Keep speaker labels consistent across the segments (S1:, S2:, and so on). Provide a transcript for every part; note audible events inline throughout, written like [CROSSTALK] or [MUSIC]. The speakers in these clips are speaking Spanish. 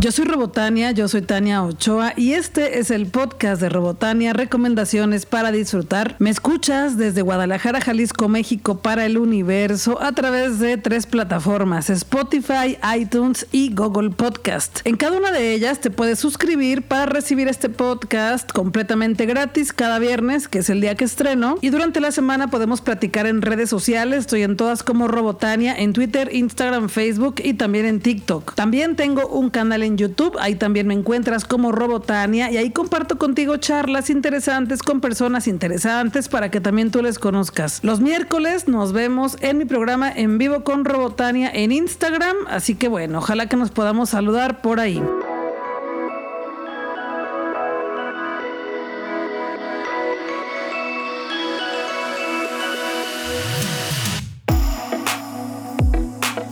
S1: Yo soy Robotania, yo soy Tania Ochoa y este es el podcast de Robotania, recomendaciones para disfrutar. Me escuchas desde Guadalajara, Jalisco, México para el universo a través de tres plataformas, Spotify, iTunes y Google Podcast. En cada una de ellas te puedes suscribir para recibir este podcast completamente gratis cada viernes, que es el día que estreno, y durante la semana podemos platicar en redes sociales, estoy en todas como Robotania, en Twitter, Instagram, Facebook y también en TikTok. También tengo un canal en YouTube. Ahí también me encuentras como Robotania y ahí comparto contigo charlas interesantes con personas interesantes para que también tú les conozcas. Los miércoles nos vemos en mi programa en vivo con Robotania en Instagram. Así que bueno, ojalá que nos podamos saludar por ahí.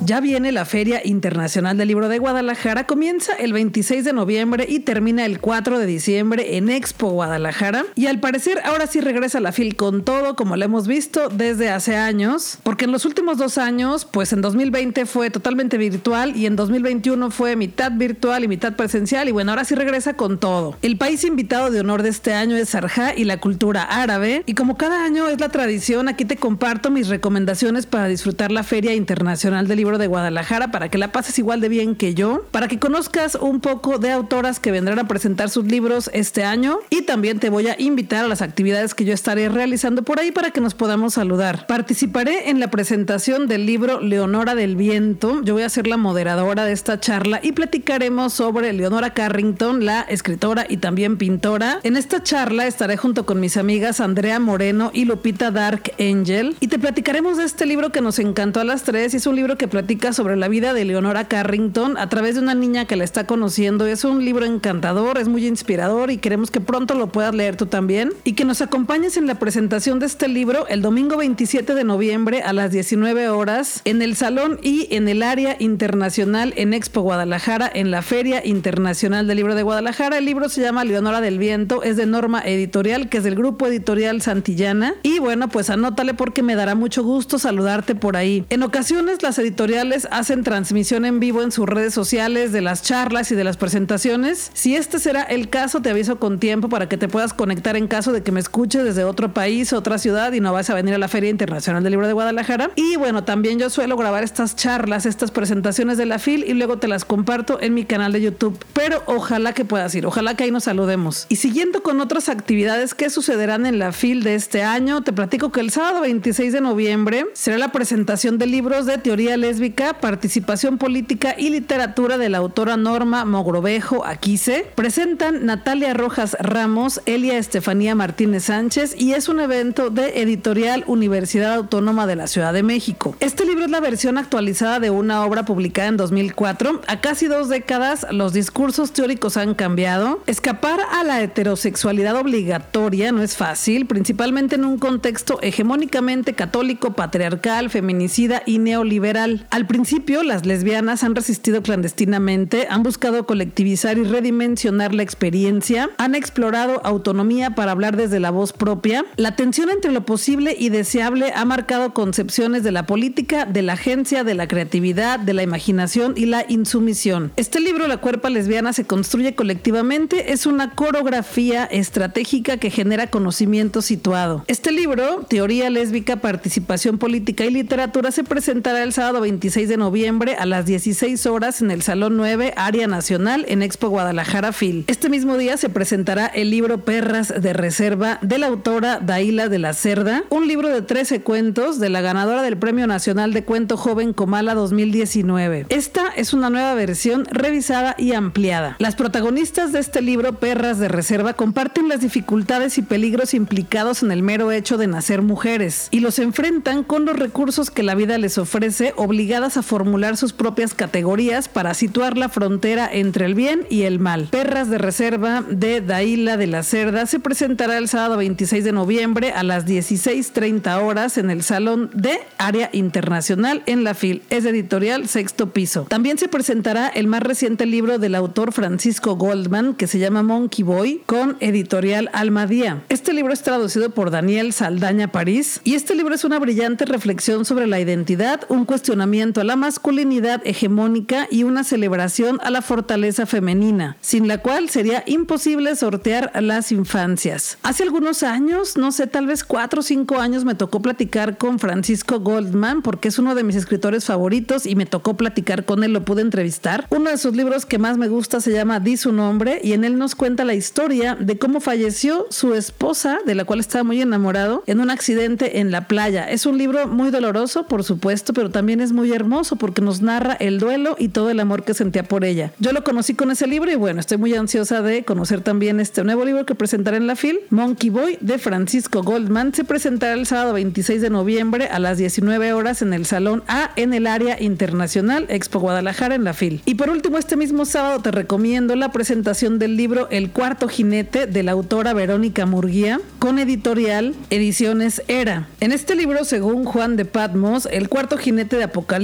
S1: Ya viene la Feria Internacional del Libro de Guadalajara. Comienza el 26 de noviembre y termina el 4 de diciembre en Expo Guadalajara. Y al parecer ahora sí regresa la FIL con todo, como lo hemos visto desde hace años. Porque en los últimos dos años, pues en 2020 fue totalmente virtual y en 2021 fue mitad virtual y mitad presencial. Y bueno, ahora sí regresa con todo. El país invitado de honor de este año es Sarjá y la cultura árabe. Y como cada año es la tradición, aquí te comparto mis recomendaciones para disfrutar la Feria Internacional del Libro de Guadalajara para que la pases igual de bien que yo, para que conozcas un poco de autoras que vendrán a presentar sus libros este año y también te voy a invitar a las actividades que yo estaré realizando por ahí para que nos podamos saludar. Participaré en la presentación del libro Leonora del Viento. Yo voy a ser la moderadora de esta charla y platicaremos sobre Leonora Carrington, la escritora y también pintora. En esta charla estaré junto con mis amigas Andrea Moreno y Lupita Dark Angel y te platicaremos de este libro que nos encantó a las tres y es un libro que sobre la vida de Leonora Carrington a través de una niña que la está conociendo. Es un libro encantador, es muy inspirador y queremos que pronto lo puedas leer tú también. Y que nos acompañes en la presentación de este libro el domingo 27 de noviembre a las 19 horas en el Salón y en el área internacional en Expo Guadalajara, en la Feria Internacional del Libro de Guadalajara. El libro se llama Leonora del Viento, es de Norma Editorial, que es del grupo editorial Santillana. Y bueno, pues anótale porque me dará mucho gusto saludarte por ahí. En ocasiones las editoriales hacen transmisión en vivo en sus redes sociales de las charlas y de las presentaciones. Si este será el caso, te aviso con tiempo para que te puedas conectar en caso de que me escuches desde otro país, otra ciudad y no vas a venir a la Feria Internacional del Libro de Guadalajara. Y bueno, también yo suelo grabar estas charlas, estas presentaciones de la FIL y luego te las comparto en mi canal de YouTube. Pero ojalá que puedas ir, ojalá que ahí nos saludemos. Y siguiendo con otras actividades que sucederán en la FIL de este año, te platico que el sábado 26 de noviembre será la presentación de libros de teoría participación política y literatura de la autora Norma Mogrovejo Aquise. Presentan Natalia Rojas Ramos, Elia Estefanía Martínez Sánchez y es un evento de editorial Universidad Autónoma de la Ciudad de México. Este libro es la versión actualizada de una obra publicada en 2004. A casi dos décadas los discursos teóricos han cambiado. Escapar a la heterosexualidad obligatoria no es fácil, principalmente en un contexto hegemónicamente católico, patriarcal, feminicida y neoliberal. Al principio, las lesbianas han resistido clandestinamente, han buscado colectivizar y redimensionar la experiencia, han explorado autonomía para hablar desde la voz propia. La tensión entre lo posible y deseable ha marcado concepciones de la política, de la agencia, de la creatividad, de la imaginación y la insumisión. Este libro, La cuerpa lesbiana se construye colectivamente, es una coreografía estratégica que genera conocimiento situado. Este libro, Teoría lésbica, participación política y literatura, se presentará el sábado 20 26 de noviembre a las 16 horas en el Salón 9, Área Nacional, en Expo Guadalajara Phil. Este mismo día se presentará el libro Perras de Reserva de la autora Daila de la Cerda, un libro de 13 cuentos de la ganadora del Premio Nacional de Cuento Joven Comala 2019. Esta es una nueva versión revisada y ampliada. Las protagonistas de este libro, Perras de Reserva, comparten las dificultades y peligros implicados en el mero hecho de nacer mujeres y los enfrentan con los recursos que la vida les ofrece, obligados a formular sus propias categorías para situar la frontera entre el bien y el mal. Perras de Reserva de Daila de la Cerda se presentará el sábado 26 de noviembre a las 16.30 horas en el Salón de Área Internacional en la FIL. Es editorial Sexto Piso. También se presentará el más reciente libro del autor Francisco Goldman que se llama Monkey Boy con editorial Almadía. Este libro es traducido por Daniel Saldaña París y este libro es una brillante reflexión sobre la identidad, un cuestionamiento reconocimiento a la masculinidad hegemónica y una celebración a la fortaleza femenina, sin la cual sería imposible sortear las infancias. Hace algunos años, no sé, tal vez cuatro o cinco años, me tocó platicar con Francisco Goldman, porque es uno de mis escritores favoritos y me tocó platicar con él, lo pude entrevistar. Uno de sus libros que más me gusta se llama Di su nombre y en él nos cuenta la historia de cómo falleció su esposa, de la cual estaba muy enamorado, en un accidente en la playa. Es un libro muy doloroso, por supuesto, pero también es muy hermoso porque nos narra el duelo y todo el amor que sentía por ella. Yo lo conocí con ese libro y bueno, estoy muy ansiosa de conocer también este nuevo libro que presentaré en la FIL, Monkey Boy de Francisco Goldman. Se presentará el sábado 26 de noviembre a las 19 horas en el Salón A en el área internacional Expo Guadalajara en la FIL. Y por último, este mismo sábado te recomiendo la presentación del libro El cuarto jinete de la autora Verónica Murguía con editorial Ediciones Era. En este libro, según Juan de Patmos, el cuarto jinete de Apocalipsis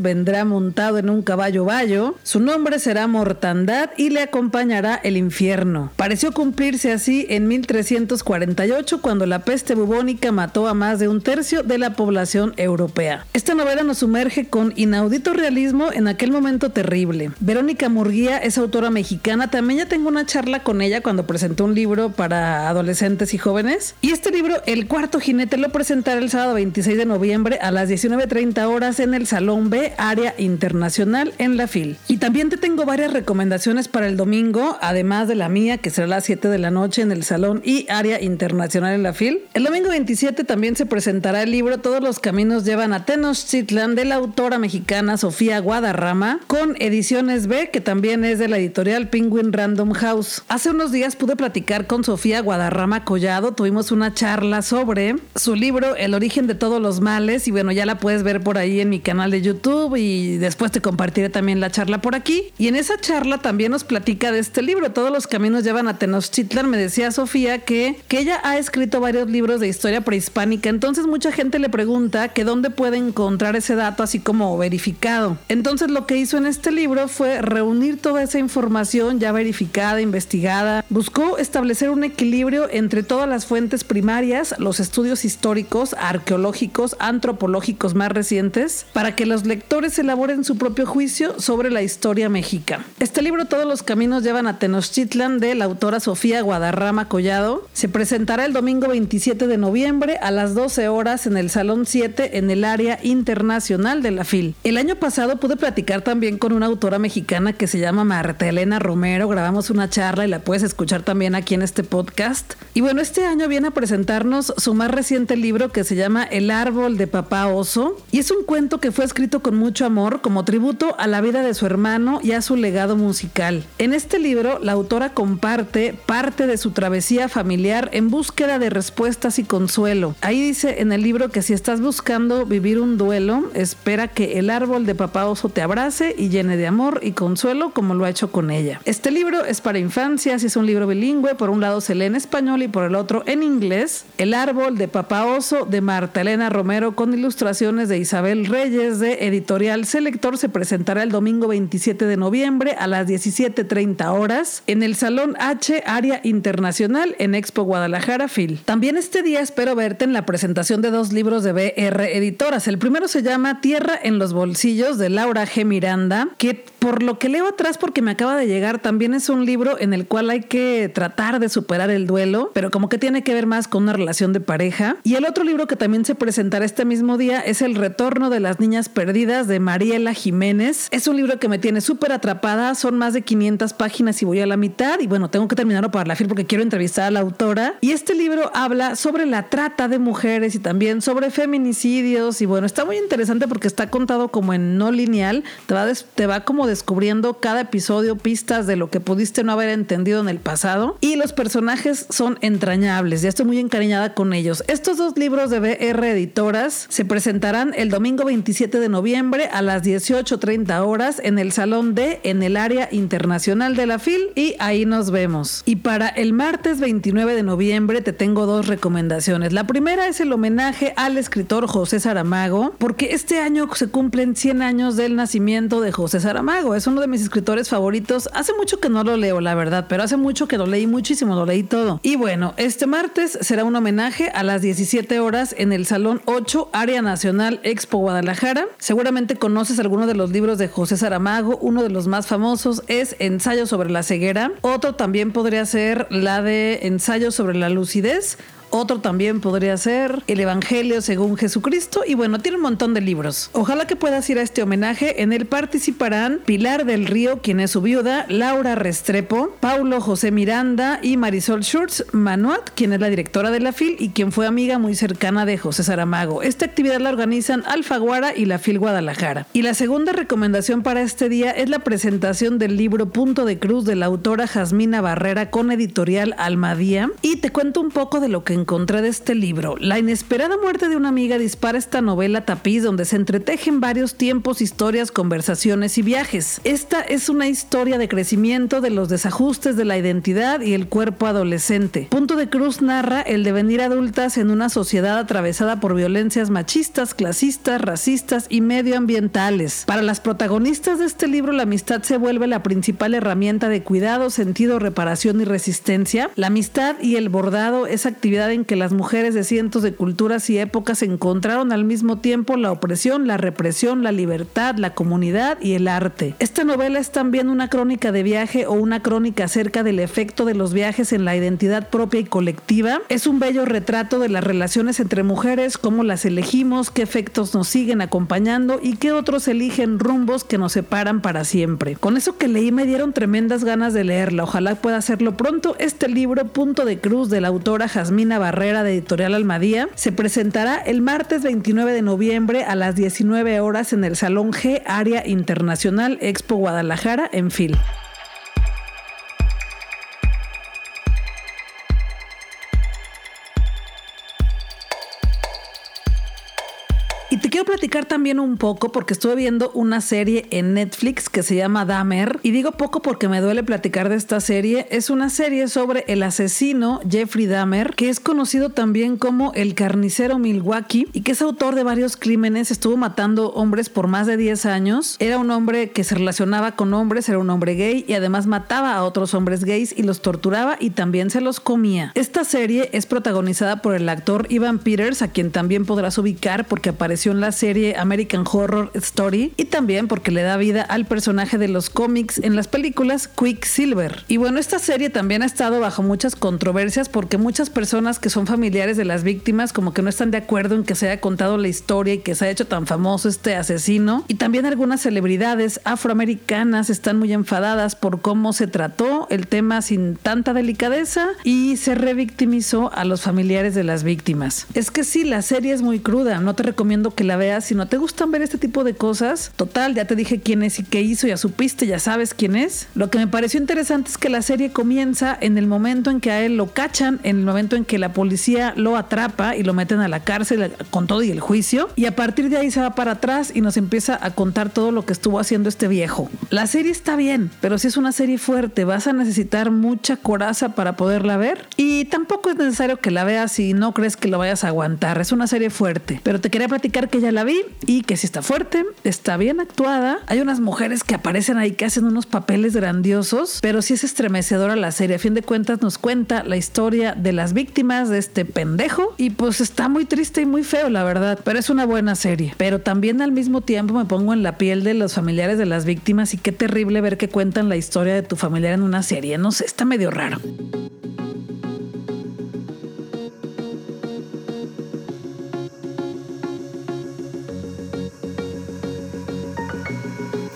S1: vendrá montado en un caballo bayo, su nombre será Mortandad y le acompañará el infierno. Pareció cumplirse así en 1348 cuando la peste bubónica mató a más de un tercio de la población europea. Esta novela nos sumerge con inaudito realismo en aquel momento terrible. Verónica Murguía es autora mexicana, también ya tengo una charla con ella cuando presentó un libro para adolescentes y jóvenes. Y este libro, El cuarto jinete, lo presentará el sábado 26 de noviembre a las 19.30 horas en el Salón B, área internacional en la FIL. Y también te tengo varias recomendaciones para el domingo, además de la mía, que será a las 7 de la noche en el Salón y área internacional en la FIL. El domingo 27 también se presentará el libro Todos los caminos llevan a Tenochtitlan de la autora mexicana Sofía Guadarrama con ediciones B, que también es de la editorial Penguin Random House. Hace unos días pude platicar con Sofía Guadarrama Collado, tuvimos una charla sobre su libro El origen de todos los males y bueno, ya la puedes ver por ahí en mi canal de YouTube y después te compartiré también la charla por aquí. Y en esa charla también nos platica de este libro, Todos los caminos llevan a Tenochtitlan. Me decía Sofía que, que ella ha escrito varios libros de historia prehispánica, entonces mucha gente le pregunta que dónde puede encontrar ese dato así como verificado. Entonces lo que hizo en este libro fue reunir toda esa información ya verificada, investigada, buscó establecer un equilibrio entre todas las fuentes primarias, los estudios históricos, arqueológicos, antropológicos más recientes, para que los lectores elaboren su propio juicio sobre la historia mexica. Este libro, Todos los caminos llevan a Tenochtitlan, de la autora Sofía Guadarrama Collado, se presentará el domingo 27 de noviembre a las 12 horas en el Salón 7 en el área internacional de la FIL. El año pasado pude platicar también con una autora mexicana que se llama Marta Elena Romero, grabamos una charla y la puedes escuchar también aquí en este podcast. Y bueno, este año viene a presentarnos su más reciente libro que se llama El árbol de papá oso y es un cuento que fue escrito con mucho amor como tributo a la vida de su hermano y a su legado musical. En este libro, la autora comparte parte de su travesía familiar en búsqueda de respuestas y consuelo. Ahí dice en el libro que si estás buscando vivir un duelo, espera que el árbol de papá oso te abrace y llene de amor y consuelo como lo ha hecho con ella. Este libro es para infancias y es un libro bilingüe, por un lado se lee en español y por el otro en inglés. El árbol de papá oso de Marta Elena Romero con ilustraciones de Isabel Reyes de Editorial Selector se presentará el domingo 27 de noviembre a las 17.30 horas en el Salón H Área Internacional en Expo Guadalajara Phil. También este día espero verte en la presentación de dos libros de BR Editoras. El primero se llama Tierra en los bolsillos de Laura G. Miranda, que por lo que leo atrás porque me acaba de llegar, también es un libro en el cual hay que tratar de superar el duelo, pero como que tiene que ver más con una relación de pareja. Y el otro libro que también se presentará este mismo día es El retorno de las niñas perdidas de Mariela Jiménez. Es un libro que me tiene súper atrapada, son más de 500 páginas y voy a la mitad y bueno, tengo que terminarlo para la FIL porque quiero entrevistar a la autora. Y este libro habla sobre la trata de mujeres y también sobre feminicidios y bueno, está muy interesante porque está contado como en no lineal, te va, te va como descubriendo cada episodio pistas de lo que pudiste no haber entendido en el pasado y los personajes son entrañables, ya estoy muy encariñada con ellos. Estos dos libros de BR Editoras se presentarán el domingo 27 de noviembre a las 18.30 horas en el Salón D en el área internacional de la FIL y ahí nos vemos. Y para el martes 29 de noviembre te tengo dos recomendaciones. La primera es el homenaje al escritor José Saramago porque este año se cumplen 100 años del nacimiento de José Saramago. Es uno de mis escritores favoritos. Hace mucho que no lo leo, la verdad, pero hace mucho que lo leí muchísimo, lo leí todo. Y bueno, este martes será un homenaje a las 17 horas en el Salón 8, Área Nacional Expo Guadalajara Seguramente conoces alguno de los libros de José Saramago. Uno de los más famosos es Ensayo sobre la ceguera. Otro también podría ser la de Ensayo sobre la lucidez otro también podría ser El Evangelio según Jesucristo. Y bueno, tiene un montón de libros. Ojalá que puedas ir a este homenaje. En él participarán Pilar del Río, quien es su viuda, Laura Restrepo, Paulo José Miranda y Marisol Schurz Manuat, quien es la directora de la FIL y quien fue amiga muy cercana de José Saramago. Esta actividad la organizan Alfaguara y la FIL Guadalajara. Y la segunda recomendación para este día es la presentación del libro Punto de Cruz de la autora Jasmina Barrera con editorial Almadía. Y te cuento un poco de lo que encontré de este libro. La inesperada muerte de una amiga dispara esta novela tapiz donde se entretejen varios tiempos, historias, conversaciones y viajes. Esta es una historia de crecimiento de los desajustes de la identidad y el cuerpo adolescente. Punto de Cruz narra el devenir adultas en una sociedad atravesada por violencias machistas, clasistas, racistas y medioambientales. Para las protagonistas de este libro, la amistad se vuelve la principal herramienta de cuidado, sentido, reparación y resistencia. La amistad y el bordado es actividad en que las mujeres de cientos de culturas y épocas encontraron al mismo tiempo la opresión, la represión, la libertad, la comunidad y el arte. Esta novela es también una crónica de viaje o una crónica acerca del efecto de los viajes en la identidad propia y colectiva. Es un bello retrato de las relaciones entre mujeres, cómo las elegimos, qué efectos nos siguen acompañando y qué otros eligen rumbos que nos separan para siempre. Con eso que leí me dieron tremendas ganas de leerla. Ojalá pueda hacerlo pronto. Este libro, Punto de Cruz, de la autora Jasmina Barrera de Editorial Almadía, se presentará el martes 29 de noviembre a las 19 horas en el Salón G Área Internacional Expo Guadalajara en FIL. Platicar también un poco porque estuve viendo una serie en Netflix que se llama Dahmer y digo poco porque me duele platicar de esta serie. Es una serie sobre el asesino Jeffrey Dahmer que es conocido también como el carnicero Milwaukee y que es autor de varios crímenes. Estuvo matando hombres por más de 10 años. Era un hombre que se relacionaba con hombres, era un hombre gay y además mataba a otros hombres gays y los torturaba y también se los comía. Esta serie es protagonizada por el actor Ivan Peters a quien también podrás ubicar porque apareció en la serie American Horror Story y también porque le da vida al personaje de los cómics en las películas Quicksilver. Y bueno, esta serie también ha estado bajo muchas controversias porque muchas personas que son familiares de las víctimas como que no están de acuerdo en que se haya contado la historia y que se haya hecho tan famoso este asesino. Y también algunas celebridades afroamericanas están muy enfadadas por cómo se trató el tema sin tanta delicadeza y se revictimizó a los familiares de las víctimas. Es que sí, la serie es muy cruda, no te recomiendo que la veas. Si no te gustan ver este tipo de cosas, total, ya te dije quién es y qué hizo, ya supiste, ya sabes quién es. Lo que me pareció interesante es que la serie comienza en el momento en que a él lo cachan, en el momento en que la policía lo atrapa y lo meten a la cárcel con todo y el juicio. Y a partir de ahí se va para atrás y nos empieza a contar todo lo que estuvo haciendo este viejo. La serie está bien, pero si es una serie fuerte, vas a necesitar mucha coraza para poderla ver. Y tampoco es necesario que la veas si no crees que lo vayas a aguantar. Es una serie fuerte. Pero te quería platicar que ya la vi y que si está fuerte, está bien actuada. Hay unas mujeres que aparecen ahí que hacen unos papeles grandiosos, pero sí es estremecedora la serie. A fin de cuentas nos cuenta la historia de las víctimas de este pendejo y pues está muy triste y muy feo, la verdad, pero es una buena serie. Pero también al mismo tiempo me pongo en la piel de los familiares de las víctimas y qué terrible ver que cuentan la historia de tu familiar en una serie. No sé, está medio raro.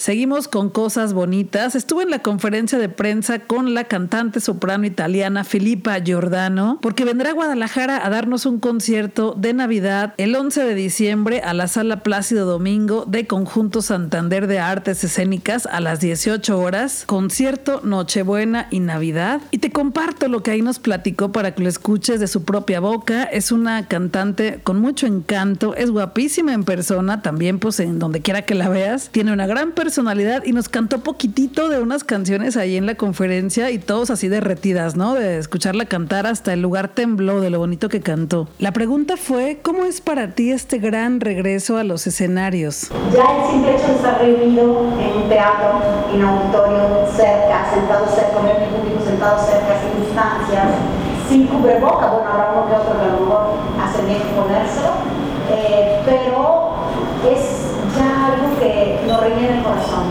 S1: Seguimos con cosas bonitas. Estuve en la conferencia de prensa con la cantante soprano italiana Filippa Giordano, porque vendrá a Guadalajara a darnos un concierto de Navidad el 11 de diciembre a la Sala Plácido Domingo de Conjunto Santander de Artes Escénicas a las 18 horas. Concierto Nochebuena y Navidad. Y te comparto lo que ahí nos platicó para que lo escuches de su propia boca. Es una cantante con mucho encanto, es guapísima en persona, también pues en donde quiera que la veas. Tiene una gran persona personalidad y nos cantó poquitito de unas canciones ahí en la conferencia y todos así derretidas, ¿no? De escucharla cantar hasta el lugar tembló de lo bonito que cantó. La pregunta fue, ¿cómo es para ti este gran regreso a los escenarios?
S2: Ya el simple hecho de estar reunido en un teatro, en un auditorio, cerca, sentado cerca, con el público sentado cerca, sin distancias, sin cubreboca, bueno, habrá uno que otro que a lo mejor hace bien ponérselo, eh, pero es ya algo que nos rellena el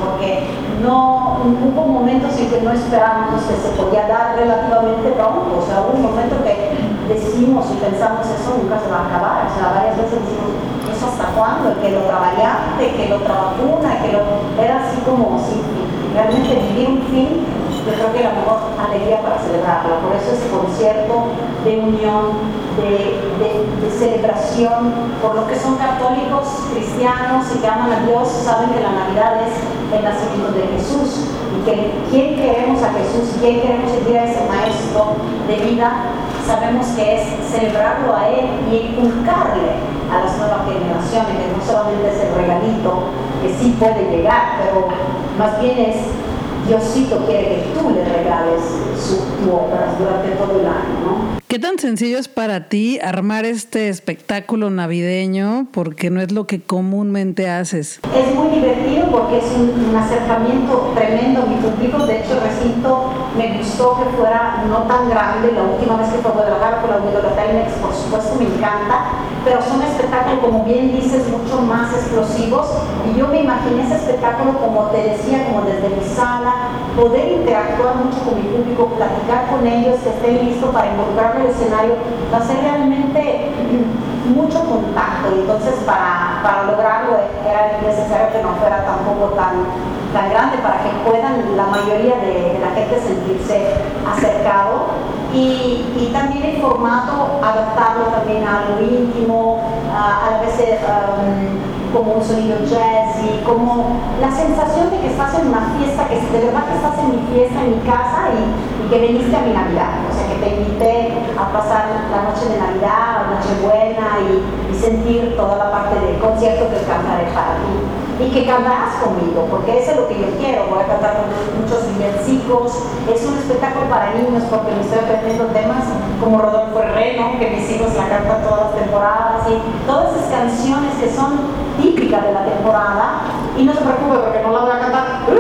S2: porque no hubo momentos en que no esperábamos que se podía dar relativamente pronto, o sea, hubo un momento que decimos y pensamos eso nunca se va a acabar, o sea, varias veces decimos, ¿eso hasta cuándo? Que lo otra variante, que lo otra vacuna, que lo... Era así como, si realmente vivir un fin yo creo que la mejor alegría para celebrarla. Por eso ese concierto de unión, de, celebración, por lo que son católicos, cristianos y que aman a Dios, saben que la Navidad es el nacimiento de Jesús y que quien queremos a Jesús, quien queremos seguir a ese maestro de vida, sabemos que es celebrarlo a Él y inculcarle a las nuevas generaciones, que no solamente es el regalito que sí puede llegar, pero más bien es Diosito quiere que tú le regales su, tu obra durante todo el año, ¿no?
S1: ¿Qué tan sencillo es para ti armar este espectáculo navideño? Porque no es lo que comúnmente haces.
S2: Es muy divertido porque es un, acercamiento tremendo a mi público. De hecho, recinto me gustó que fuera no tan grande. La última vez que fue a Guadalajara fue la Telmex, por supuesto, me encanta. Pero son espectáculos, como bien dices, mucho más explosivos. Y yo me imaginé ese espectáculo, como te decía, como desde mi sala, poder interactuar mucho con mi público, platicar con ellos, que estén listos para involucrarme el escenario va a ser realmente mucho contacto entonces para, para lograrlo era necesario que no fuera tampoco tan, tan grande para que puedan la mayoría de, la gente sentirse acercado y, y, también el formato adaptarlo también a lo íntimo, a, a veces um, como un sonido jazzy, como la sensación de que estás en una fiesta, que de verdad que estás en mi fiesta, en mi casa y, y que veniste a mi Navidad te invité a pasar la noche de Navidad, noche buena y, sentir toda la parte del concierto que cantaré para ti. Y que cantarás conmigo, porque eso es lo que yo quiero. Voy a cantar con muchos villancicos. Es un espectáculo para niños porque me estoy aprendiendo temas como Rodolfo Herrero, que mis hijos la cantan todas las temporadas, y todas esas canciones que son típicas de la temporada. Y no se preocupe porque no la voy a cantar. No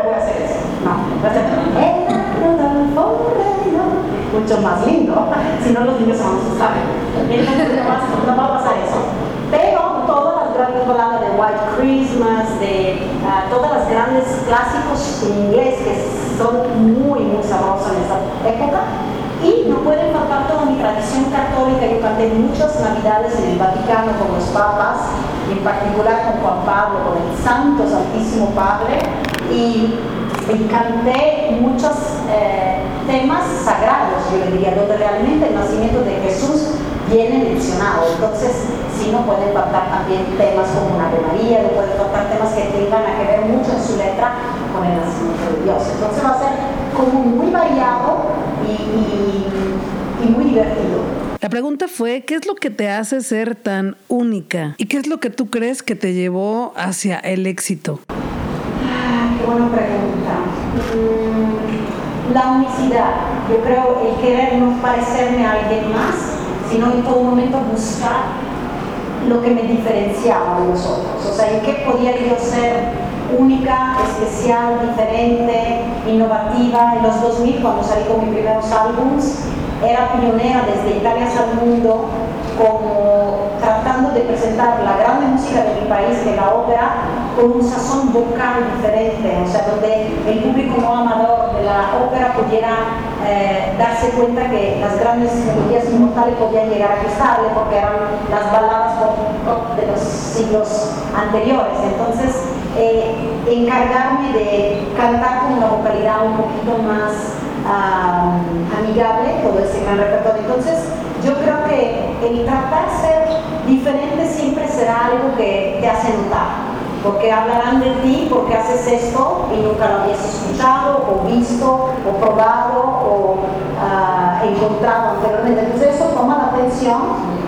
S2: voy a hacer eso. No, voy a hacer mucho más lindo, si no los niños se van a asustar. Entonces no va, a pasar eso. Grandes baladas de White Christmas, de uh, todas las grandes clásicos en inglés que son muy, muy sabrosos en esta época, y no pueden faltar toda mi tradición católica. Yo canté muchas navidades en el Vaticano con los papas, en particular con Juan Pablo, con el Santo Santísimo Padre, y canté muchos eh, temas sagrados, yo diría, donde realmente el nacimiento de Jesús viene mencionado. Entonces, sí no pueden faltar también temas como una Ave María, no pueden faltar temas que tengan a que ver mucho en su letra con el nacimiento de Dios. Entonces va a ser como muy variado y, y muy divertido.
S1: La pregunta fue, ¿qué es lo que te hace ser tan única? ¿Y qué es lo que tú crees que te llevó hacia el éxito?
S2: buena pregunta. Mm, la unicidad. Yo creo el querer no parecerme a alguien más, sino en todo momento buscar lo que me diferenciaba de los otros. O sea, en qué podía yo ser única, especial, diferente, innovativa. En los 2000, cuando salí con mis primeros álbums, era pionera desde Italia hasta el mundo como tratando de presentar la grande música de mi país, de la ópera, con un sazón vocal diferente, o sea, donde el público no amador de la ópera pudiera eh, darse cuenta que las grandes melodías inmortales podían llegar a gustarle porque eran las baladas de los siglos anteriores. Entonces, eh, encargarme de cantar con una vocalidad un poquito más amigable, todo ese gran repertorio. Entonces, yo creo que el tratar de ser diferente siempre será algo que te hace notar porque hablarán de ti porque haces esto y nunca lo habías escuchado o visto o probado o uh, encontrado anteriormente. Entonces eso toma la atención,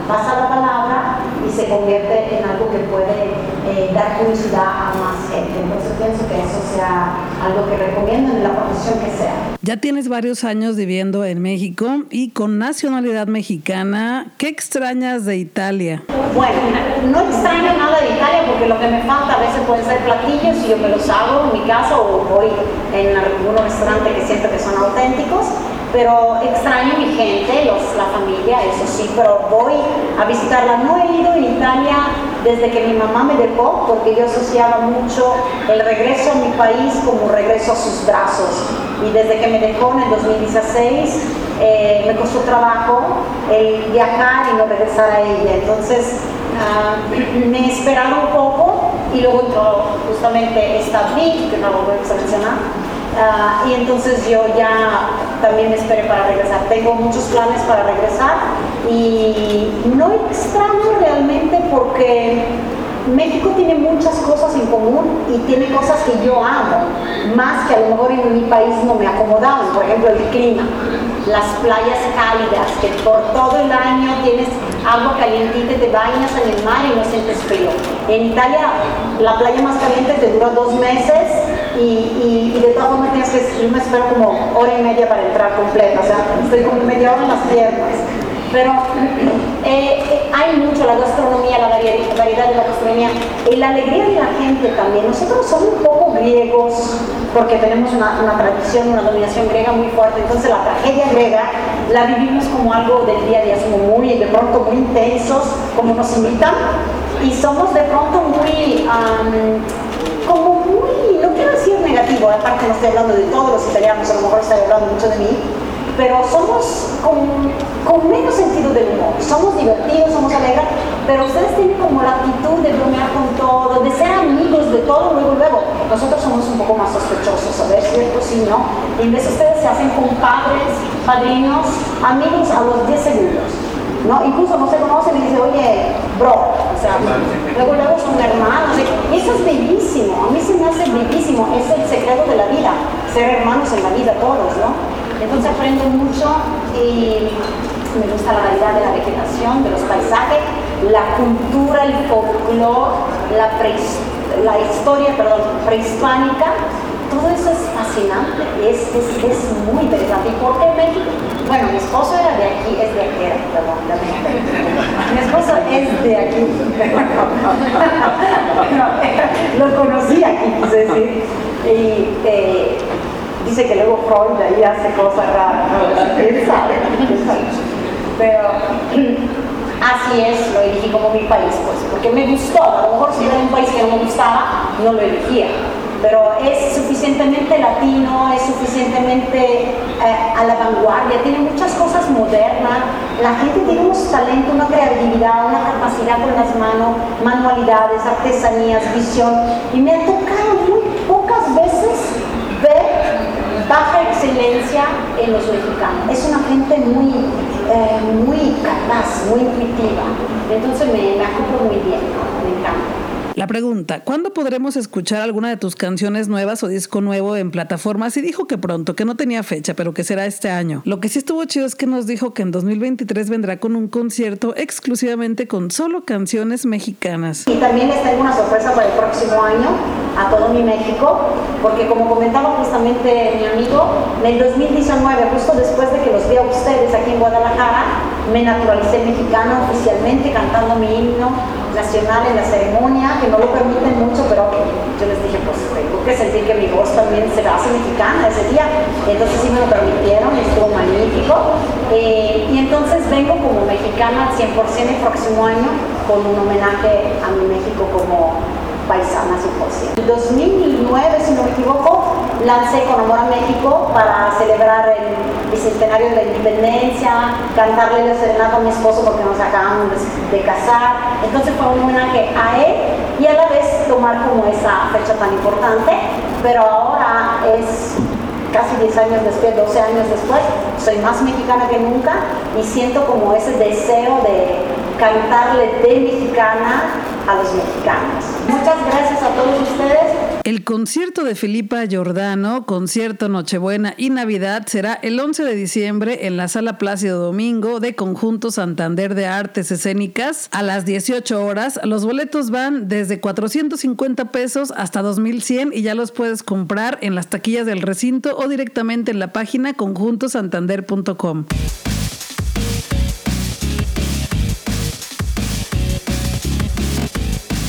S2: pasa la palabra y se convierte en algo que puede eh, dar curiosidad a más gente. Entonces pienso que eso sea algo que recomiendo en la profesión que sea.
S1: Ya tienes varios años viviendo en México y con nacionalidad mexicana. ¿Qué extrañas de Italia?
S2: Bueno, no extraño nada de Italia porque lo que me falta a veces pueden ser platillos y yo me los hago en mi casa o voy en algún restaurante que siento que son auténticos pero extraño mi gente, los, la familia, eso sí, pero voy a visitarla. No he ido en Italia desde que mi mamá me dejó, porque yo asociaba mucho el regreso a mi país como regreso a sus brazos. Y desde que me dejó en el 2016, eh, me costó trabajo el viajar y no regresar a ella. Entonces, ah, [CLEARS THROAT] me he esperado un poco y luego entró justamente esta que no lo voy a mencionar Ah, y entonces yo ya también me esperé para regresar. Tengo muchos planes para regresar y no extraño realmente porque México tiene muchas cosas en común y tiene cosas que yo amo, más que a lo mejor en mi país no me acomodaban, por ejemplo el clima, las playas cálidas, que por todo el año tienes agua calientita, te bañas en el mar y no sientes frío. En Italia la playa más caliente te dura dos meses y, de todas formas tienes que, yo me espero como hora y media para entrar completa, o sea, estoy como media hora en las piernas. Pero eh, eh, hay mucho la gastronomía, la variedad de la gastronomía y la alegría de la gente también. Nosotros somos un poco griegos porque tenemos una, tradición, una dominación griega muy fuerte, entonces la tragedia griega la vivimos como algo del día a día, somos muy, de pronto muy intensos, como nos invitan, y somos de pronto muy, negativo, aparte no estoy hablando de todos los italianos, a lo mejor estoy hablando mucho de mí, pero somos con, menos sentido del humor, somos divertidos, somos alegres, pero ustedes tienen como la actitud de bromear con todo, de ser amigos de todo luego luego. Nosotros somos un poco más sospechosos, a ver, ¿cierto? Sí, ¿no? en vez de ustedes se hacen con padres, padrinos, amigos a los 10 segundos. ¿No? Incluso no se conocen y dice, oye, bro, o sea, luego luego son hermanos, y eso es bellísimo, a mí se me hace bellísimo, es el secreto de la vida, ser hermanos en la vida todos, ¿no? Entonces aprendo mucho y me gusta la variedad de la vegetación, de los paisajes, la cultura, el folclore, la, la historia perdón, prehispánica, todo eso es fascinante, es, es, es, muy interesante. ¿Y por qué México? Bueno, mi esposo era de aquí, es de aquí, perdón, de Mi esposo es de aquí, [LAUGHS] [LAUGHS] lo conocí aquí, quise decir. Y, eh, dice que luego Freud ahí hace cosas raras, ¿quién sabe? Pero [CLEARS THROAT] así es, lo elegí como mi país, pues, porque me gustó, a lo mejor si era un país que no me gustaba, no lo elegía, pero es suficientemente latino, es suficientemente eh, a la vanguardia, tiene muchas cosas modernas, la gente tiene un talento, una creatividad, una capacidad con las manos, manualidades, artesanías, visión, y me ha tocado muy pocas veces ver baja excelencia en los mexicanos. Es una gente muy, eh, muy capaz, muy intuitiva. Entonces me, me acoplo muy bien, me encanta.
S1: La pregunta, ¿cuándo podremos escuchar alguna de tus canciones nuevas o disco nuevo en plataformas? Y dijo que pronto, que no tenía fecha, pero que será este año. Lo que sí estuvo chido es que nos dijo que en 2023 vendrá con un concierto exclusivamente con solo canciones mexicanas.
S2: Y también les tengo una sorpresa para el próximo año a todo mi México, porque como comentaba justamente mi amigo, en el 2019, justo después de que los vi a ustedes aquí en Guadalajara, me naturalicé mexicano oficialmente cantando mi himno nacional en la ceremonia, que no lo permiten mucho, pero yo les dije, pues tengo que sentir que mi voz también se hace mexicana ese día. Entonces sí me lo permitieron, estuvo magnífico. Eh, y entonces vengo como mexicana al 100% el próximo año con un homenaje a mi México como paisana 100%. En 2009, si no me equivoco, lancé con Amor a México para celebrar el bicentenario de la independencia, cantarle la serenata a mi esposo porque nos acabamos de, casar. Entonces fue un homenaje a él y a la vez tomar como esa fecha tan importante, pero ahora es casi 10 años después, 12 años después, soy más mexicana que nunca y siento como ese deseo de cantarle de mexicana a los mexicanos. Muchas gracias a todos ustedes.
S1: El concierto de Filipa Giordano, concierto Nochebuena y Navidad, será el 11 de diciembre en la Sala Plácido Domingo de Conjunto Santander de Artes Escénicas a las 18 horas. Los boletos van desde 450 pesos hasta 2100 y ya los puedes comprar en las taquillas del recinto o directamente en la página conjuntosantander.com.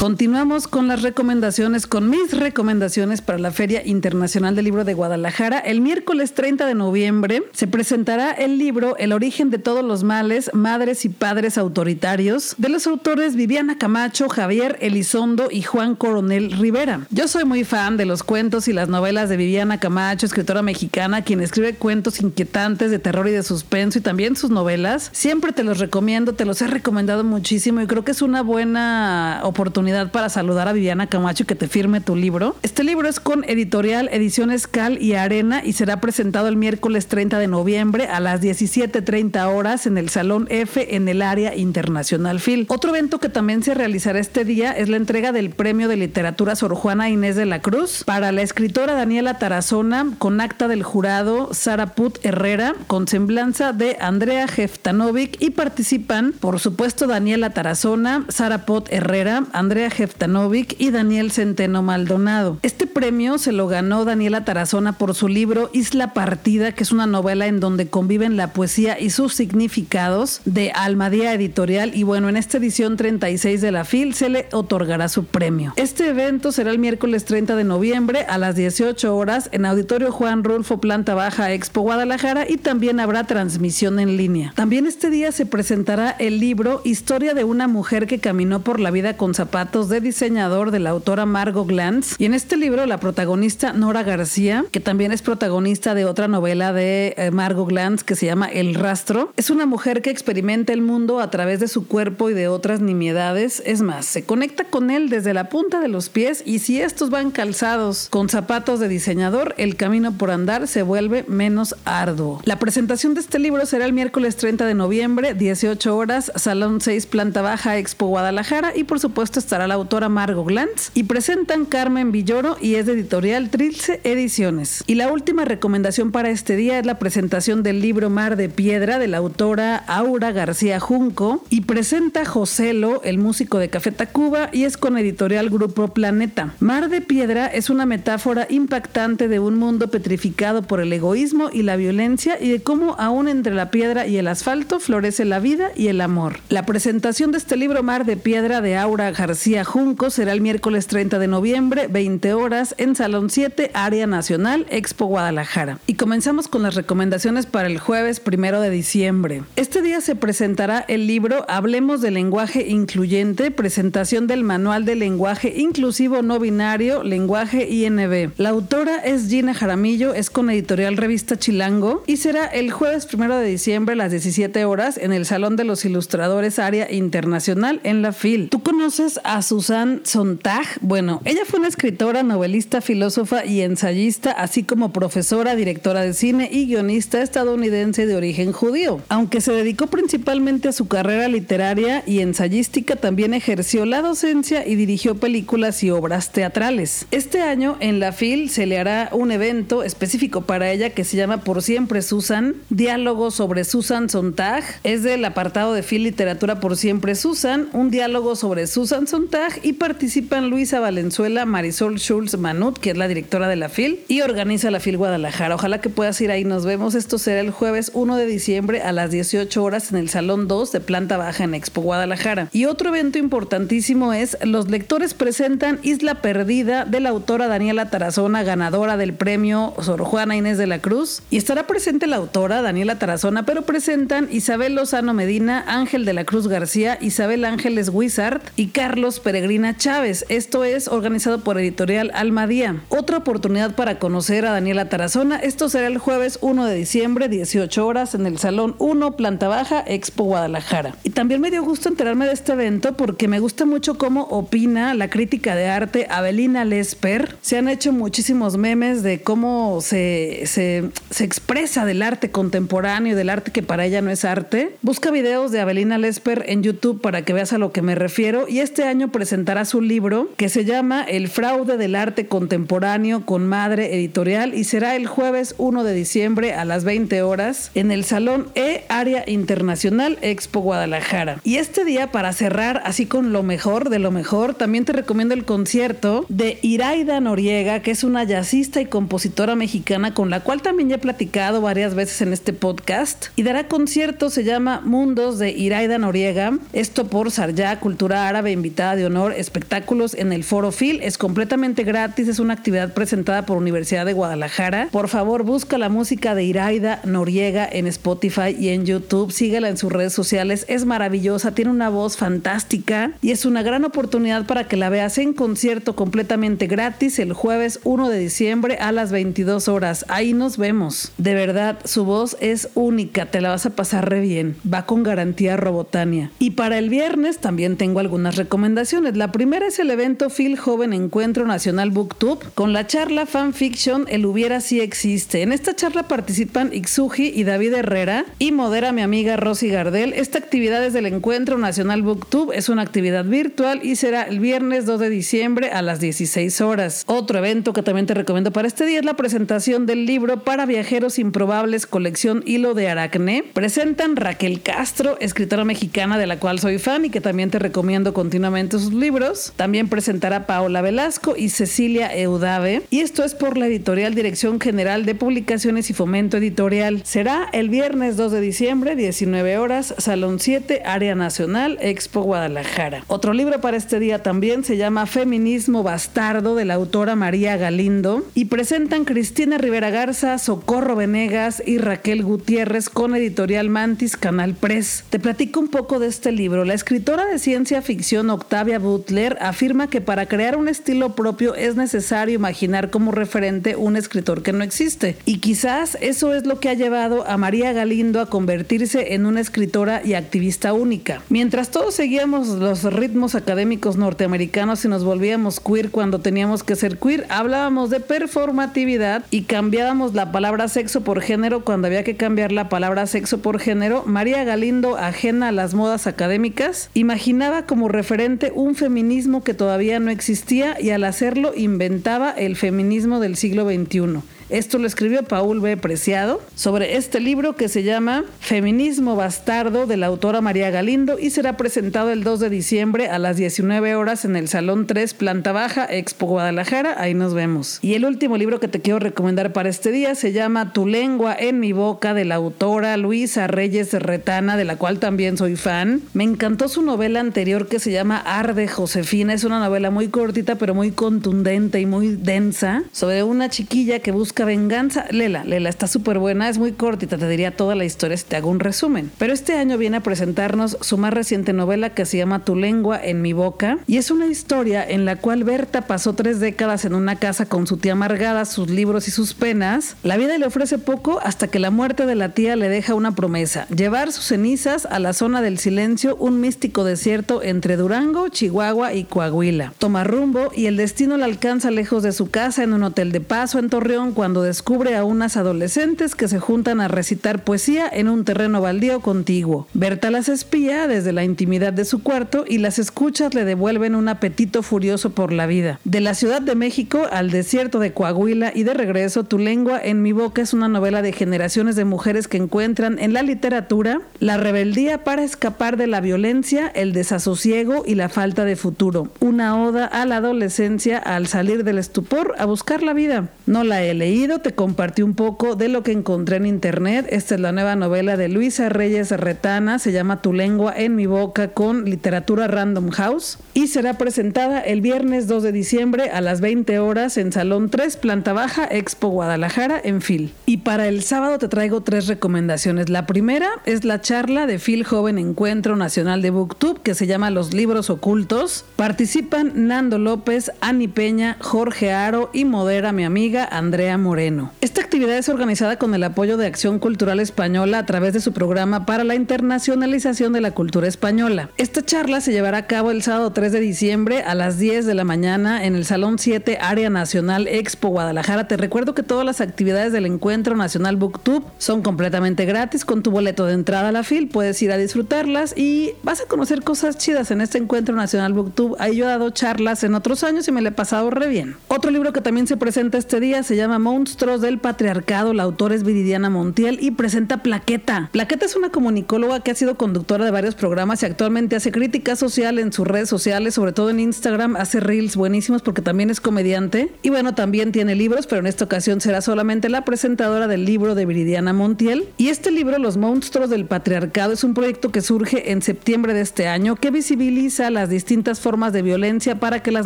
S1: Continuamos con las recomendaciones, con mis recomendaciones para la Feria Internacional del Libro de Guadalajara. El miércoles 30 de noviembre se presentará el libro El origen de todos los males, madres y padres autoritarios, de los autores Viviana Camacho, Javier Elizondo y Juan Coronel Rivera. Yo soy muy fan de los cuentos y las novelas de Viviana Camacho, escritora mexicana, quien escribe cuentos inquietantes de terror y de suspenso y también sus novelas. Siempre te los recomiendo, te los he recomendado muchísimo y creo que es una buena oportunidad para saludar a Viviana Camacho y que te firme tu libro. Este libro es con editorial Ediciones Cal y Arena y será presentado el miércoles 30 de noviembre a las 17.30 horas en el Salón F en el área internacional FIL. Otro evento que también se realizará este día es la entrega del Premio de Literatura Sor Juana Inés de la Cruz para la escritora Daniela Tarazona con acta del jurado Sara Put Herrera con semblanza de Andrea Jeftanovic y participan, por supuesto, Daniela Tarazona, Sara Pot Herrera, Andrea Jeftanovic y Daniel Centeno Maldonado. Este premio se lo ganó Daniela Tarazona por su libro Isla Partida, que es una novela en donde conviven la poesía y sus significados de Almadía Editorial. Y bueno, en esta edición 36 de la FIL se le otorgará su premio. Este evento será el miércoles 30 de noviembre a las 18 horas en Auditorio Juan Rulfo Planta Baja Expo Guadalajara y también habrá transmisión en línea. También este día se presentará el libro Historia de una mujer que caminó por la vida con zapatos de diseñador de la autora Margot Glantz. Y en este libro la protagonista Nora García, que también es protagonista de otra novela de eh, Margot Glantz que se llama El rastro, es una mujer que experimenta el mundo a través de su cuerpo y de otras nimiedades. Es más, se conecta con él desde la punta de los pies y si estos van calzados con zapatos de diseñador, el camino por andar se vuelve menos arduo. La presentación de este libro será el miércoles 30 de noviembre, 18 horas, Salón 6, Planta Baja, Expo Guadalajara y por supuesto estará la autora Margot Glantz y presentan Carmen Villoro y es de editorial Trilce Ediciones. Y la última recomendación para este día es la presentación del libro Mar de Piedra de la autora Aura García Junco y presenta Joselo, el músico de Café Tacuba y es con editorial Grupo Planeta. Mar de Piedra es una metáfora impactante de un mundo petrificado por el egoísmo y la violencia y de cómo aún entre la piedra y el asfalto florece la vida y el amor. La presentación de este libro Mar de Piedra de Aura García Junco será el miércoles 30 de noviembre, 20 horas, en Salón 7, Área Nacional, Expo Guadalajara. Y comenzamos con las recomendaciones para el jueves primero de diciembre. Este día se presentará el libro Hablemos de lenguaje incluyente, presentación del manual de lenguaje inclusivo no binario, lenguaje INB. La autora es Gina Jaramillo, es con editorial Revista Chilango y será el jueves primero de diciembre a las 17 horas en el Salón de los Ilustradores Área Internacional en la FIL. ¿Tú conoces a Susan Sontag? Bueno, ella fue una escritora, novelista, filósofa y ensayista, así como profesora, directora de cine y guionista estadounidense de origen judío. Aunque se dedicó principalmente a su carrera literaria y ensayística, también ejerció la docencia y dirigió películas y obras teatrales. Este año en la FIL se le hará un evento específico para ella que se llama Por siempre Susan, diálogo sobre Susan Sontag. Es del apartado de FIL Literatura por siempre Susan, un diálogo sobre Susan Sontag y participan Luisa Valenzuela, Marisol Schulz Manut, que es la directora de la FIL, y organiza la FIL Guadalajara. Ojalá que puedas ir ahí, nos vemos. Esto será el jueves 1 de diciembre a las 18 horas en el Salón 2 de Planta Baja en Expo Guadalajara. Y otro evento importantísimo es los lectores presentan Isla Perdida de la autora Daniela Tarazona, ganadora del premio Sor Juana Inés de la Cruz. Y estará presente la autora Daniela Tarazona, pero presentan Isabel Lozano Medina, Ángel de la Cruz García, Isabel Ángeles Wizard y Carlos Peregrina Chávez. Esto es organizado por Editorial Almadía. Otra oportunidad para conocer a Daniela Tarazona. Esto será el jueves 1 de diciembre, 18 horas, en el Salón 1, Planta Baja, Expo Guadalajara. Y también me dio gusto enterarme de este evento porque me gusta mucho cómo opina la crítica de arte Abelina Lesper. Se han hecho muchísimos memes de cómo se, se, se expresa del arte contemporáneo, del arte que para ella no es arte. Busca videos de Abelina Lesper en YouTube para que veas a lo que me refiero y este año presentará su libro que se llama El fraude del arte contemporáneo con Madre Editorial y será el jueves 1 de diciembre a las 20 horas en el Salón E Área Internacional Expo Guadalajara. Y este día, para cerrar así con lo mejor de lo mejor, también te recomiendo el concierto de Iraida Noriega, que es una jazzista y compositora mexicana con la cual también ya he platicado varias veces en este podcast. Y dará concierto, se llama Mundos de Iraida Noriega. Esto por Sarjá, Cultura Árabe, invitada de honor, espectáculos en el Foro Phil. Es completamente gratis, es una actividad presentada por Universidad de Guadalajara. Por favor, busca la música de Iraida Noriega en Spotify y en YouTube. Síguela en sus redes sociales. Es maravillosa, tiene una voz fantástica y es una gran oportunidad para que la veas en concierto completamente gratis el jueves 1 de diciembre a las 22 horas. Ahí nos vemos. De verdad, su voz es única, te la vas a pasar re bien. Va con garantía Robotania. Y para el viernes también tengo algunas recomendaciones. La primera es el evento Phil Joven Encuentro Nacional Booktube con la charla Fanfiction El hubiera sí existe. En esta charla participan Ixuji y David Herrera y modera mi amiga Rosy Gardel. Esta actividad es del Encuentro Nacional Booktube, es una actividad virtual y será el viernes 2 de diciembre a las 16 horas. Otro evento que también te recomiendo para este día es la presentación del libro Para Viajeros Improbables, colección Hilo de Aracne. Presentan Raquel Castro, escritora mexicana de la cual soy fan y que también te recomiendo continuamente sus libros. También presentará Paola Velasco y Cecilia Eudave. Y esto es por la editorial Dirección General de Publicaciones y Fomento Editorial. Será el viernes 2 de diciembre, 19 horas, Salón 7, Área Nacional, Expo Guadalajara. Otro libro para este día también se llama Feminismo Bastardo de la autora María Galindo y presentan Cristina Rivera Garza, Socorro Venegas y Raquel Gutiérrez con editorial Mantis Canal Press. Te platico un poco de este libro. La escritora de ciencia ficción Octavia Butler afirma que para crear un estilo propio es necesario imaginar como referente un escritor que no existe. Y quizás eso es lo que ha llevado a María Galindo a convertirse en una escritora y activista única. Mientras todos seguíamos los ritmos académicos norteamericanos y nos volvíamos queer cuando teníamos que ser queer, hablábamos de performatividad y cambiábamos la palabra sexo por género cuando había que cambiar la palabra sexo por género, María Galindo, ajena a las modas académicas, imaginaba como referente un feminismo que todavía no existía y al hacerlo inventaba el feminismo del siglo XXI. Esto lo escribió Paul B. Preciado sobre este libro que se llama Feminismo Bastardo de la autora María Galindo y será presentado el 2 de diciembre a las 19 horas en el Salón 3, Planta Baja, Expo Guadalajara. Ahí nos vemos. Y el último libro que te quiero recomendar para este día se llama Tu lengua en mi boca de la autora Luisa Reyes Retana, de la cual también soy fan. Me encantó su novela anterior que se llama Arde Josefina. Es una novela muy cortita pero muy contundente y muy densa sobre una chiquilla que busca venganza. Lela, Lela, está súper buena, es muy cortita, te diría toda la historia si te hago un resumen. Pero este año viene a presentarnos su más reciente novela que se llama Tu lengua en mi boca y es una historia en la cual Berta pasó tres décadas en una casa con su tía amargada, sus libros y sus penas. La vida le ofrece poco hasta que la muerte de la tía le deja una promesa, llevar sus cenizas a la zona del silencio, un místico desierto entre Durango, Chihuahua y Coahuila. Toma rumbo y el destino la alcanza lejos de su casa en un hotel de paso en Torreón cuando descubre a unas adolescentes que se juntan a recitar poesía en un terreno baldío contiguo. Berta las espía desde la intimidad de su cuarto y las escuchas le devuelven un apetito furioso por la vida. De la Ciudad de México al desierto de Coahuila y de regreso, Tu lengua en mi boca es una novela de generaciones de mujeres que encuentran en la literatura la rebeldía para escapar de la violencia, el desasosiego y la falta de futuro. Una oda a la adolescencia al salir del estupor a buscar la vida. No la he leído, te compartí un poco de lo que encontré en internet. Esta es la nueva novela de Luisa Reyes Retana, se llama Tu lengua en mi boca con literatura Random House y será presentada el viernes 2 de diciembre a las 20 horas en Salón 3, planta baja, Expo Guadalajara, en Phil. Y para el sábado te traigo tres recomendaciones. La primera es la charla de Phil Joven Encuentro Nacional de Booktube que se llama Los Libros Ocultos. Participan Nando López, Ani Peña, Jorge Aro y modera mi amiga Andrea Moreno. Esta actividad es organizada con el apoyo de Acción Cultural Española a través de su programa para la internacionalización de la cultura española. Esta charla se llevará a cabo el sábado 3 de diciembre a las 10 de la mañana en el Salón 7 Área Nacional Expo Guadalajara. Te recuerdo que todas las actividades del Encuentro Nacional Booktube son completamente gratis con tu boleto de entrada a la FIL. Puedes ir a disfrutarlas y vas a conocer cosas chidas en este Encuentro Nacional Booktube. Ahí yo he dado charlas en otros años y me le he pasado re bien. Otro libro que también se presenta este día se llama Monstruos del Patriarcado. La autora es Viridiana Montiel y presenta Plaqueta. Plaqueta es una comunicóloga que ha sido conductora de varios programas y actualmente hace crítica social en sus redes sociales, sobre todo en Instagram. Hace reels buenísimos porque también es comediante. Y bueno, también tiene libros, pero en esta ocasión será solamente la presentadora del libro de Viridiana Montiel. Y este libro, Los Monstruos del Patriarcado, es un proyecto que surge en septiembre de este año que visibiliza las distintas formas de violencia para que las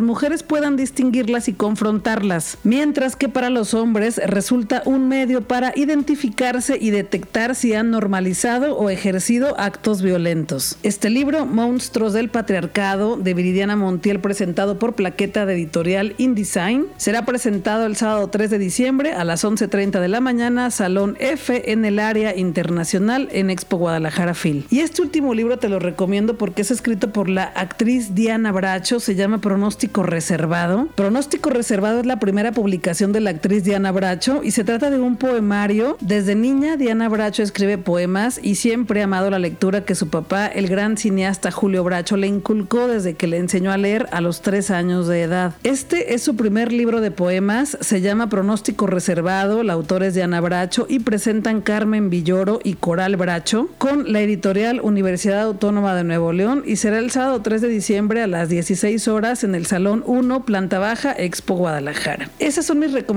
S1: mujeres puedan distinguirlas y confrontarlas, mientras que para los hombres resulta un medio para identificarse y detectar si han normalizado o ejercido actos violentos. Este libro, Monstruos del Patriarcado, de Viridiana Montiel, presentado por Plaqueta de Editorial InDesign, será presentado el sábado 3 de diciembre a las 11.30 de la mañana, Salón F en el área internacional en Expo Guadalajara Phil. Y este último libro te lo recomiendo porque es escrito por la actriz Diana Bracho, se llama Pronóstico Reservado. Pronóstico Reservado es la primera publicación de la actriz Diana Bracho y se trata de un poemario. Desde niña Diana Bracho escribe poemas y siempre ha amado la lectura que su papá, el gran cineasta Julio Bracho, le inculcó desde que le enseñó a leer a los tres años de edad. Este es su primer libro de poemas, se llama Pronóstico Reservado, la autora es Diana Bracho y presentan Carmen Villoro y Coral Bracho con la editorial Universidad Autónoma de Nuevo León y será el sábado 3 de diciembre a las 16 horas en el Salón 1, planta baja, Expo Guadalajara. Esas son mis recomendaciones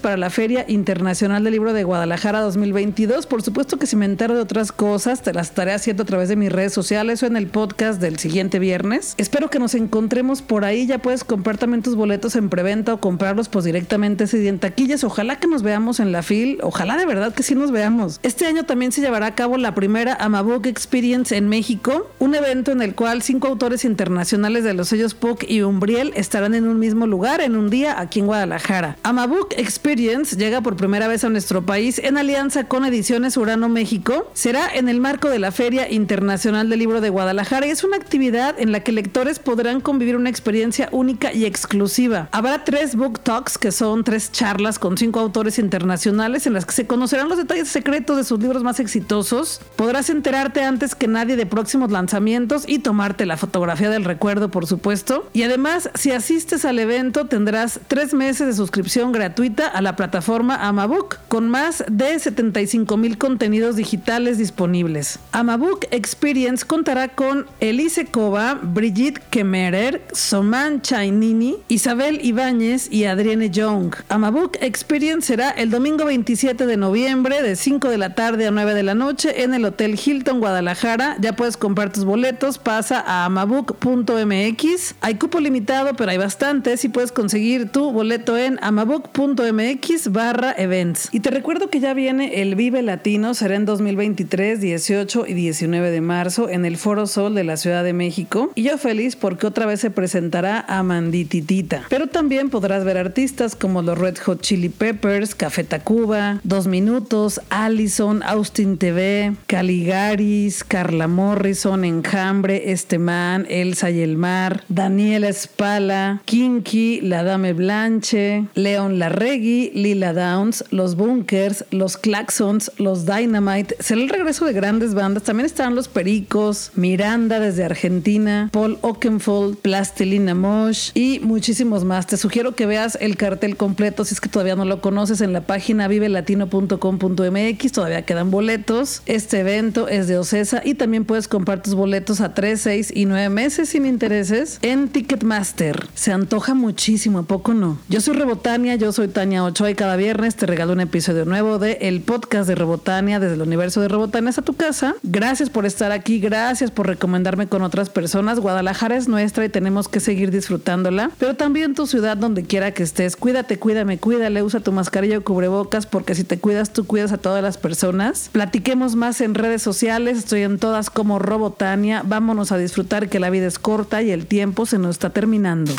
S1: para la Feria Internacional del Libro de Guadalajara 2022. Por supuesto que si me entero de otras cosas, te las estaré haciendo a través de mis redes sociales o en el podcast del siguiente viernes. Espero que nos encontremos por ahí. Ya puedes comprar también tus boletos en preventa o comprarlos pues directamente ese día en taquillas. Ojalá que nos veamos en la FIL. Ojalá de verdad que sí nos veamos. Este año también se llevará a cabo la primera Amabook Experience en México, un evento en el cual cinco autores internacionales de los sellos POC y Umbriel estarán en un mismo lugar en un día aquí en Guadalajara. Amabook Experience llega por primera vez a nuestro país en alianza con Ediciones Urano México. Será en el marco de la Feria Internacional del Libro de Guadalajara y es una actividad en la que lectores podrán convivir una experiencia única y exclusiva. Habrá tres book talks que son tres charlas con cinco autores internacionales en las que se conocerán los detalles secretos de sus libros más exitosos. Podrás enterarte antes que nadie de próximos lanzamientos y tomarte la fotografía del recuerdo, por supuesto. Y además, si asistes al evento, tendrás tres meses de suscripción gratuita a la plataforma Amabook con más de 75 mil contenidos digitales disponibles. Amabook Experience contará con Elise Cova, Brigitte Kemerer, Soman Chainini, Isabel Ibáñez y Adrienne Young. Amabook Experience será el domingo 27 de noviembre de 5 de la tarde a 9 de la noche en el Hotel Hilton Guadalajara. Ya puedes comprar tus boletos, pasa a amabook.mx. Hay cupo limitado, pero hay bastantes y puedes conseguir tu boleto en amabook.mx barra events. Y te recuerdo que ya viene el Vive Latino, será en 2023, 18 y 19 de marzo en el Foro Sol de la Ciudad de México. Y yo feliz porque otra vez se presentará a Mandititita. Pero también podrás ver artistas como los Red Hot Chili Peppers, Café Tacuba, Dos Minutos, Allison, Austin TV, Caligaris, Carla Morrison, Enjambre, Este Man, Elsa y el Mar, Daniela Espala, Kinky, La Dame Blanche, Leon Larregui, Lila Downs, Los Bunkers, Los Claxons, Los Dynamite. Será el regreso de grandes bandas. También estarán Los Pericos, Miranda desde Argentina, Paul Oakenfold, Plastilina Mosh y muchísimos más. Te sugiero que veas el cartel completo si es que todavía no lo conoces en la página vivelatino.com.mx. Todavía quedan boletos. Este evento es de Ocesa y también puedes comprar tus boletos a 3, 6 y 9 meses sin intereses en Ticketmaster. Se antoja muchísimo, ¿a poco no? Yo soy Rebotania, yo soy Tania Ochoa y cada viernes te regalo un episodio nuevo de el podcast de Rebotania desde el universo de Rebotania a tu casa. Gracias por estar aquí, gracias por recomendarme con otras personas. Guadalajara es nuestra y tenemos que seguir disfrutándola, pero también tu ciudad donde quiera que estés. Cuídate, cuídame, cuídale, usa tu mascarilla o cubrebocas porque si te cuidas tú cuidas a todas las personas. Platiquemos más en redes sociales, estoy en todas como Robotania. Vámonos a disfrutar que la vida es corta y el tiempo se nos está terminando.